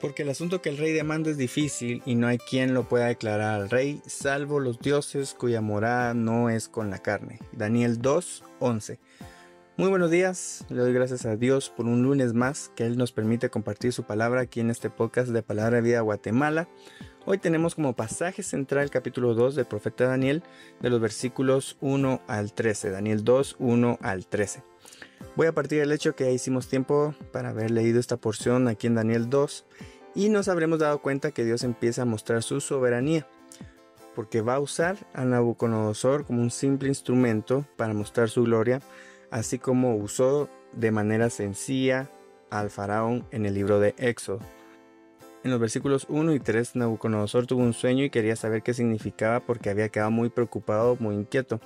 Porque el asunto que el rey demanda es difícil y no hay quien lo pueda declarar al rey, salvo los dioses cuya morada no es con la carne. Daniel 2, 11. Muy buenos días, le doy gracias a Dios por un lunes más que Él nos permite compartir su palabra aquí en este podcast de Palabra de Vida Guatemala. Hoy tenemos como pasaje central el capítulo 2 del profeta Daniel de los versículos 1 al 13. Daniel 2, 1 al 13. Voy a partir del hecho que ya hicimos tiempo para haber leído esta porción aquí en Daniel 2 y nos habremos dado cuenta que Dios empieza a mostrar su soberanía, porque va a usar a Nabucodonosor como un simple instrumento para mostrar su gloria, así como usó de manera sencilla al faraón en el libro de Éxodo. En los versículos 1 y 3 Nabucodonosor tuvo un sueño y quería saber qué significaba porque había quedado muy preocupado, muy inquieto.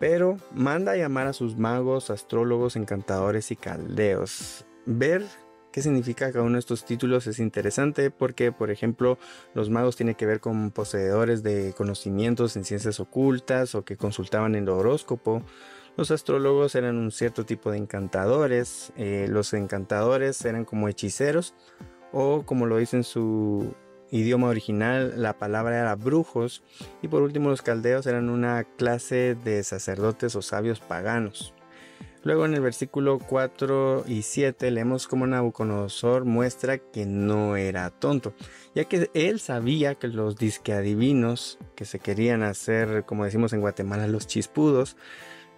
Pero manda a llamar a sus magos, astrólogos, encantadores y caldeos. Ver qué significa cada uno de estos títulos es interesante porque, por ejemplo, los magos tienen que ver con poseedores de conocimientos en ciencias ocultas o que consultaban el horóscopo. Los astrólogos eran un cierto tipo de encantadores. Eh, los encantadores eran como hechiceros o como lo dice en su idioma original, la palabra era brujos. Y por último, los caldeos eran una clase de sacerdotes o sabios paganos. Luego en el versículo 4 y 7 leemos cómo Nabucodonosor muestra que no era tonto, ya que él sabía que los disque adivinos que se querían hacer, como decimos en Guatemala, los chispudos,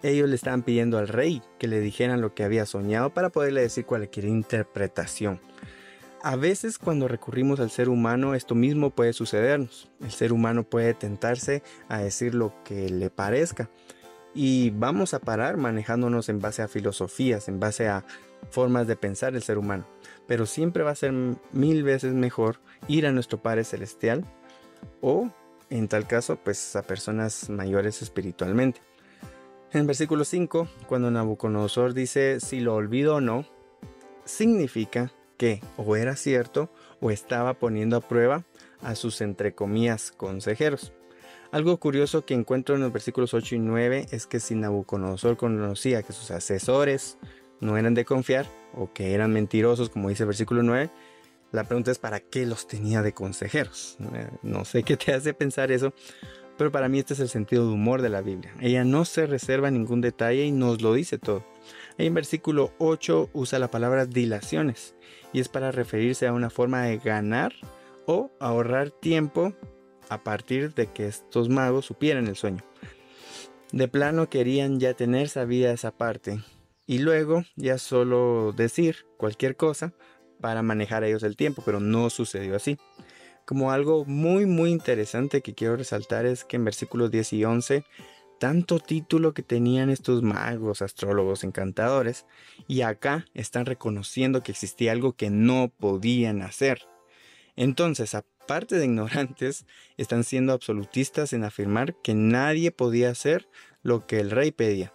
ellos le estaban pidiendo al rey que le dijeran lo que había soñado para poderle decir cualquier interpretación. A veces cuando recurrimos al ser humano esto mismo puede sucedernos. El ser humano puede tentarse a decir lo que le parezca y vamos a parar manejándonos en base a filosofías, en base a formas de pensar el ser humano. Pero siempre va a ser mil veces mejor ir a nuestro Padre Celestial o, en tal caso, pues a personas mayores espiritualmente. En versículo 5, cuando Nabucodonosor dice si lo olvido o no, significa que o era cierto o estaba poniendo a prueba a sus entre comillas consejeros. Algo curioso que encuentro en los versículos 8 y 9 es que si Nabucodonosor conocía que sus asesores no eran de confiar o que eran mentirosos, como dice el versículo 9, la pregunta es ¿para qué los tenía de consejeros? Eh, no sé qué te hace pensar eso, pero para mí este es el sentido de humor de la Biblia. Ella no se reserva ningún detalle y nos lo dice todo. En versículo 8 usa la palabra dilaciones y es para referirse a una forma de ganar o ahorrar tiempo a partir de que estos magos supieran el sueño. De plano querían ya tener sabida esa parte y luego ya solo decir cualquier cosa para manejar a ellos el tiempo, pero no sucedió así. Como algo muy muy interesante que quiero resaltar es que en versículos 10 y 11 tanto título que tenían estos magos, astrólogos, encantadores, y acá están reconociendo que existía algo que no podían hacer. Entonces, aparte de ignorantes, están siendo absolutistas en afirmar que nadie podía hacer lo que el rey pedía.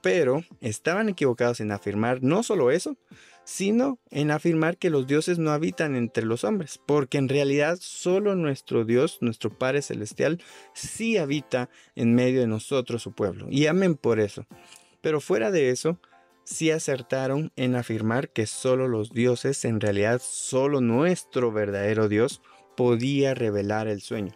Pero estaban equivocados en afirmar no solo eso, sino en afirmar que los dioses no habitan entre los hombres, porque en realidad solo nuestro Dios, nuestro Padre Celestial, sí habita en medio de nosotros, su pueblo. Y amen por eso. Pero fuera de eso, sí acertaron en afirmar que solo los dioses, en realidad solo nuestro verdadero Dios, podía revelar el sueño.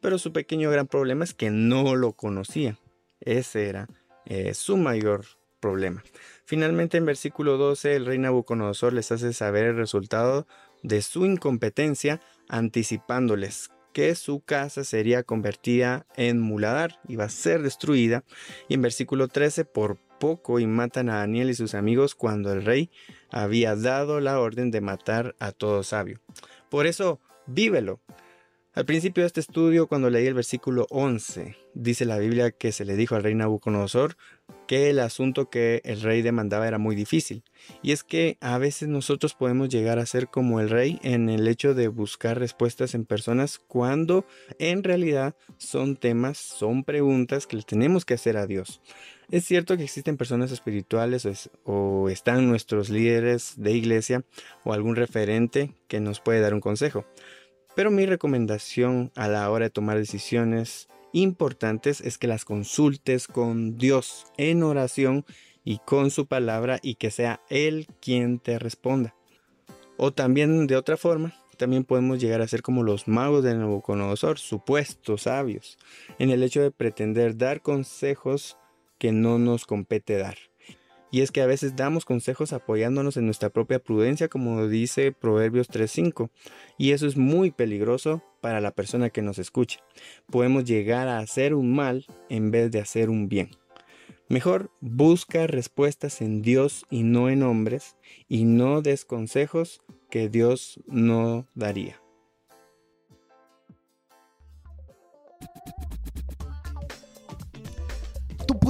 Pero su pequeño gran problema es que no lo conocía. Ese era eh, su mayor problema. Finalmente en versículo 12 el rey Nabucodonosor les hace saber el resultado de su incompetencia anticipándoles que su casa sería convertida en muladar, iba a ser destruida. Y en versículo 13, por poco y matan a Daniel y sus amigos cuando el rey había dado la orden de matar a todo sabio. Por eso, vívelo. Al principio de este estudio, cuando leí el versículo 11, dice la Biblia que se le dijo al rey Nabucodonosor que el asunto que el rey demandaba era muy difícil. Y es que a veces nosotros podemos llegar a ser como el rey en el hecho de buscar respuestas en personas cuando en realidad son temas, son preguntas que le tenemos que hacer a Dios. Es cierto que existen personas espirituales o, están nuestros líderes de iglesia o algún referente que nos puede dar un consejo. Pero mi recomendación a la hora de tomar decisiones importantes es que las consultes con Dios en oración y con su palabra y que sea Él quien te responda. O también de otra forma, también podemos llegar a ser como los magos de Nabucodonosor, supuestos sabios, en el hecho de pretender dar consejos que no nos compete dar. Y es que a veces damos consejos apoyándonos en nuestra propia prudencia, como dice Proverbios 3.5. Y eso es muy peligroso para la persona que nos escucha. Podemos llegar a hacer un mal en vez de hacer un bien. Mejor busca respuestas en Dios y no en hombres, y no des consejos que Dios no daría.